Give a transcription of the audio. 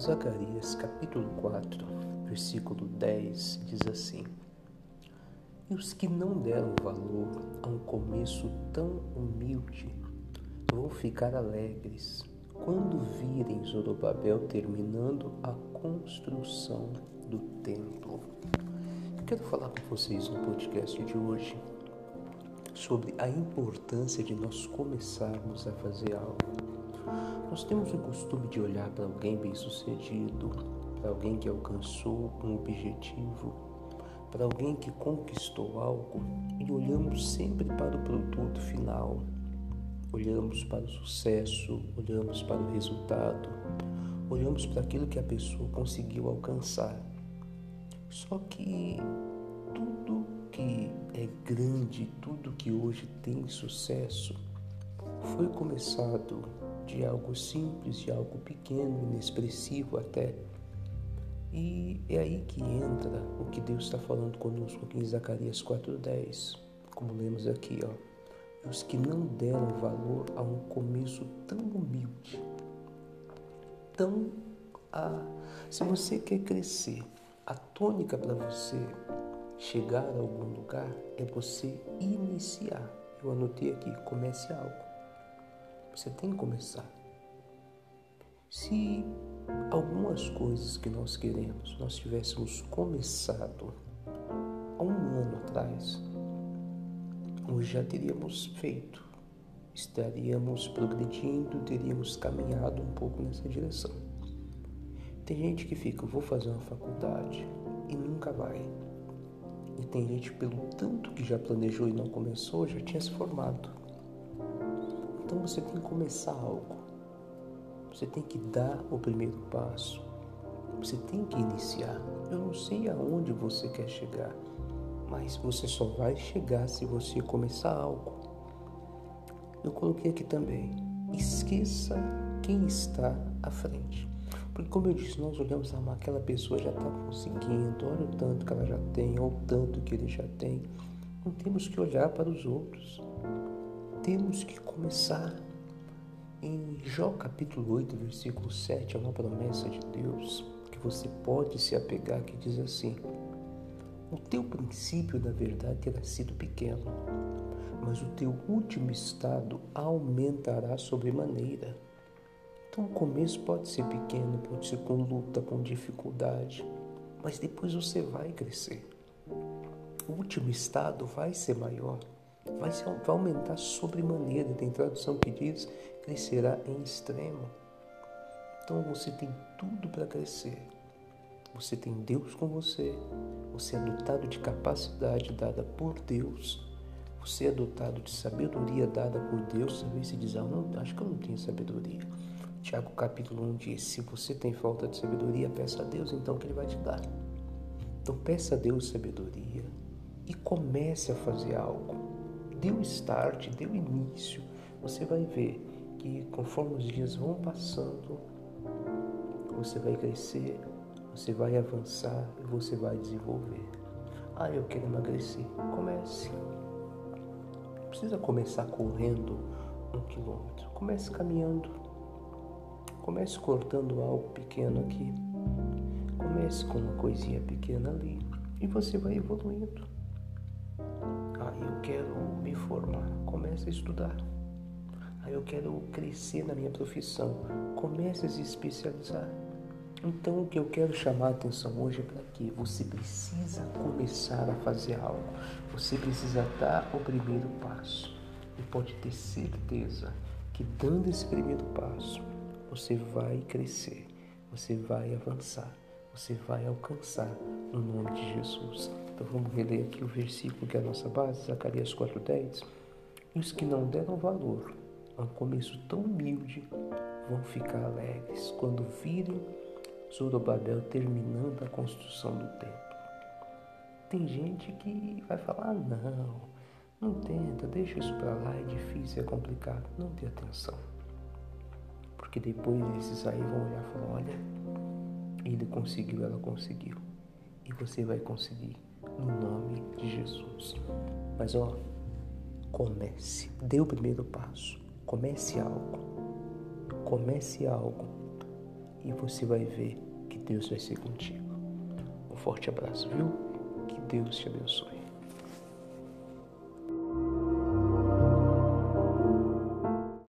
Zacarias capítulo 4, versículo 10 diz assim: E os que não deram valor a um começo tão humilde vão ficar alegres quando virem Zorobabel terminando a construção do templo. Eu quero falar com vocês no podcast de hoje sobre a importância de nós começarmos a fazer algo. Nós temos o costume de olhar para alguém bem-sucedido, para alguém que alcançou um objetivo, para alguém que conquistou algo e olhamos sempre para o produto final. Olhamos para o sucesso, olhamos para o resultado, olhamos para aquilo que a pessoa conseguiu alcançar. Só que tudo que é grande, tudo que hoje tem sucesso, foi começado de algo simples, de algo pequeno, inexpressivo até. E é aí que entra o que Deus está falando conosco aqui em Zacarias 4,10, como lemos aqui, ó. Os que não deram valor a um começo tão humilde, tão a. Se você quer crescer, a tônica para você chegar a algum lugar é você iniciar. Eu anotei aqui, comece algo. Você tem que começar. Se algumas coisas que nós queremos nós tivéssemos começado há um ano atrás, hoje já teríamos feito, estaríamos progredindo, teríamos caminhado um pouco nessa direção. Tem gente que fica, vou fazer uma faculdade e nunca vai. E tem gente, pelo tanto que já planejou e não começou, já tinha se formado. Então você tem que começar algo. Você tem que dar o primeiro passo. Você tem que iniciar. Eu não sei aonde você quer chegar, mas você só vai chegar se você começar algo. Eu coloquei aqui também. Esqueça quem está à frente. Porque, como eu disse, nós olhamos, ah, aquela pessoa já está conseguindo, olha o tanto que ela já tem, olha o tanto que ele já tem. Não temos que olhar para os outros temos que começar. Em Jó capítulo 8, versículo 7, é uma promessa de Deus que você pode se apegar que diz assim: O teu princípio da verdade terá sido pequeno, mas o teu último estado aumentará sobremaneira. Então o começo pode ser pequeno, pode ser com luta, com dificuldade, mas depois você vai crescer. O último estado vai ser maior vai, vai aumentar sobremaneira. Tem tradução que diz crescerá em extremo. Então você tem tudo para crescer. Você tem Deus com você. Você é dotado de capacidade dada por Deus. Você é dotado de sabedoria dada por Deus. Talvez se diz, ah, não, acho que eu não tenho sabedoria. Tiago capítulo 1 diz: Se você tem falta de sabedoria, peça a Deus então que Ele vai te dar. Então peça a Deus sabedoria e comece a fazer algo deu start, deu início, você vai ver que conforme os dias vão passando, você vai crescer, você vai avançar e você vai desenvolver. Ah, eu quero emagrecer. Comece. Não precisa começar correndo um quilômetro. Comece caminhando. Comece cortando algo pequeno aqui. Comece com uma coisinha pequena ali. E você vai evoluindo. Ah, eu quero formar. Comece a estudar. Ah, eu quero crescer na minha profissão. Comece a se especializar. Então, o que eu quero chamar a atenção hoje é para que você precisa começar a fazer algo. Você precisa dar o primeiro passo. E pode ter certeza que dando esse primeiro passo, você vai crescer, você vai avançar, você vai alcançar no nome de Jesus. Então vamos reler aqui o versículo que é a nossa base, Zacarias 4,10. E os que não deram valor a um começo tão humilde vão ficar alegres quando virem Zorobabel terminando a construção do templo. Tem gente que vai falar, não, não tenta, deixa isso para lá, é difícil, é complicado. Não dê atenção. Porque depois esses aí vão olhar e falar, olha, ele conseguiu, ela conseguiu. E você vai conseguir no nome de Jesus. Mas ó, comece, dê o primeiro passo, comece algo, comece algo. e você vai ver que Deus vai ser contigo. Um forte abraço, viu? Que Deus te abençoe.